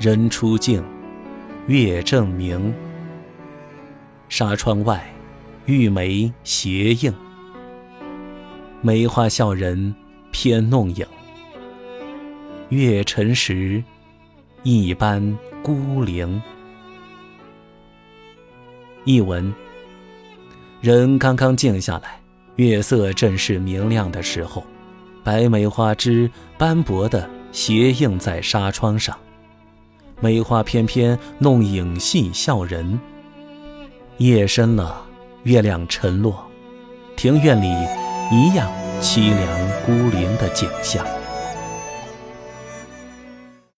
人初静，月正明。纱窗外，玉梅斜映。梅花笑人偏弄影。月沉时，一般孤零。译文：人刚刚静下来，月色正是明亮的时候，白梅花枝斑驳的斜映在纱窗上，梅花翩翩弄影戏笑人。夜深了，月亮沉落，庭院里一样凄凉孤零的景象。